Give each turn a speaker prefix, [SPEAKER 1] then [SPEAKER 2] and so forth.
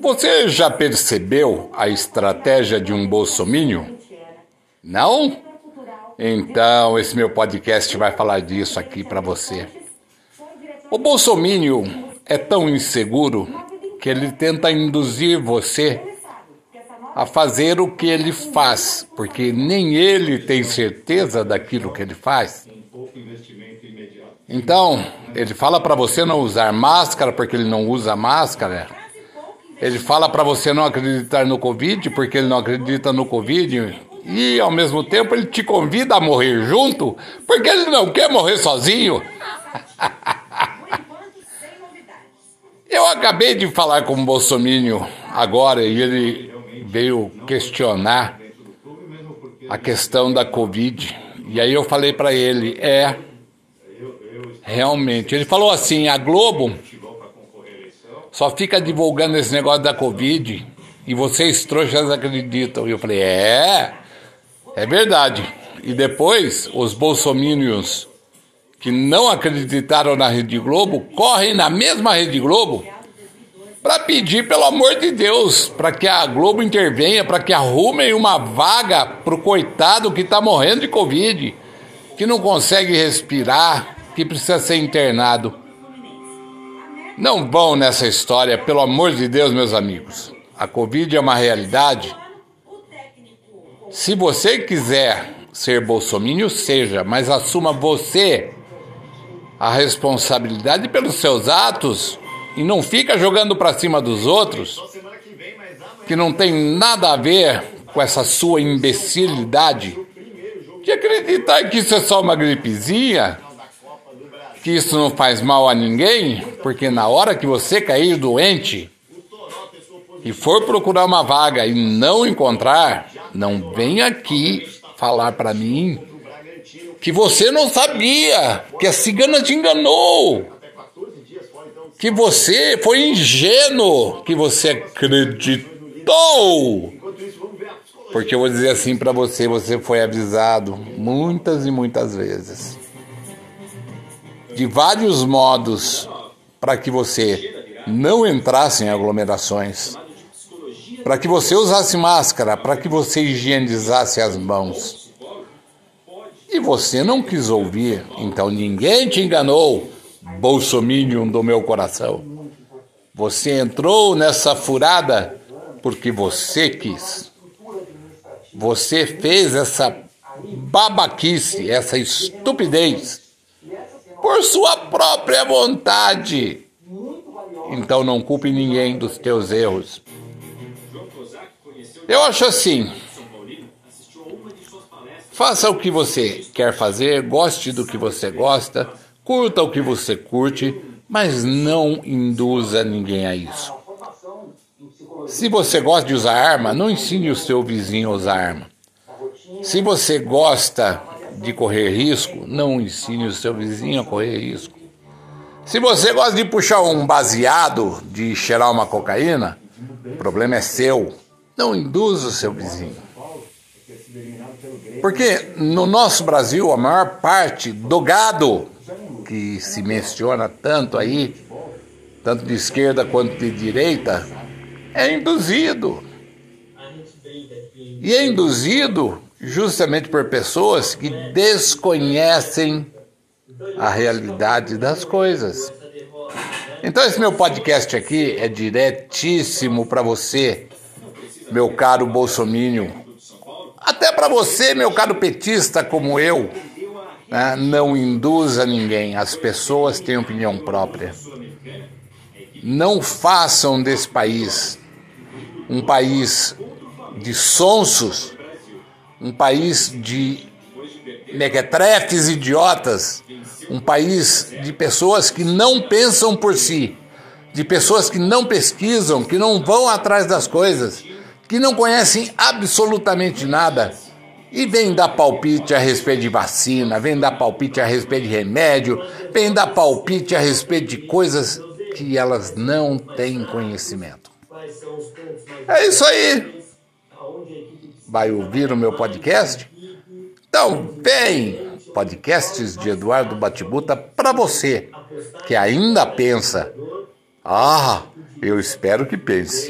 [SPEAKER 1] Você já percebeu a estratégia de um bolsomínio? Não? Então, esse meu podcast vai falar disso aqui para você. O bolsomínio é tão inseguro que ele tenta induzir você a fazer o que ele faz, porque nem ele tem certeza daquilo que ele faz. Então, ele fala para você não usar máscara porque ele não usa máscara. Ele fala para você não acreditar no Covid porque ele não acredita no Covid. E ao mesmo tempo ele te convida a morrer junto porque ele não quer morrer sozinho. Eu acabei de falar com o Bolsonaro agora e ele veio questionar a questão da Covid. E aí eu falei para ele, é realmente. Ele falou assim, a Globo só fica divulgando esse negócio da Covid e vocês trouxas acreditam. E eu falei, é, é verdade. E depois os bolsomínios que não acreditaram na Rede Globo correm na mesma Rede Globo para pedir, pelo amor de Deus, para que a Globo intervenha, para que arrumem uma vaga para o coitado que está morrendo de Covid, que não consegue respirar, que precisa ser internado. Não vão nessa história, pelo amor de Deus, meus amigos. A Covid é uma realidade. Se você quiser ser bolsomínio, seja, mas assuma você a responsabilidade pelos seus atos e não fica jogando para cima dos outros, que não tem nada a ver com essa sua imbecilidade de acreditar que isso é só uma gripezinha, que isso não faz mal a ninguém, porque na hora que você cair doente e for procurar uma vaga e não encontrar, não vem aqui falar para mim que você não sabia, que a cigana te enganou que você foi ingênuo, que você acreditou. Porque eu vou dizer assim para você, você foi avisado muitas e muitas vezes. De vários modos para que você não entrasse em aglomerações. Para que você usasse máscara, para que você higienizasse as mãos. E você não quis ouvir, então ninguém te enganou bolsominion do meu coração. Você entrou nessa furada porque você quis. Você fez essa babaquice, essa estupidez, por sua própria vontade. Então não culpe ninguém dos teus erros. Eu acho assim. Faça o que você quer fazer, goste do que você gosta Curta o que você curte, mas não induza ninguém a isso. Se você gosta de usar arma, não ensine o seu vizinho a usar arma. Se você gosta de correr risco, não ensine o seu vizinho a correr risco. Se você gosta de puxar um baseado, de cheirar uma cocaína, o problema é seu. Não induza o seu vizinho. Porque no nosso Brasil, a maior parte do gado que se menciona tanto aí, tanto de esquerda quanto de direita, é induzido. E é induzido justamente por pessoas que desconhecem a realidade das coisas. Então, esse meu podcast aqui é diretíssimo para você, meu caro bolsomínio. Até para você, meu caro petista como eu, né? Não induza ninguém, as pessoas têm opinião própria. Não façam desse país um país de sonsos, um país de mequetrefes idiotas, um país de pessoas que não pensam por si, de pessoas que não pesquisam, que não vão atrás das coisas, que não conhecem absolutamente nada e vem dar palpite a respeito de vacina, vem dar palpite a respeito de remédio, vem dar palpite a respeito de coisas que elas não têm conhecimento. É isso aí. Vai ouvir o meu podcast? Então, vem! Podcasts de Eduardo Batibuta para você que ainda pensa. Ah, eu espero que pense.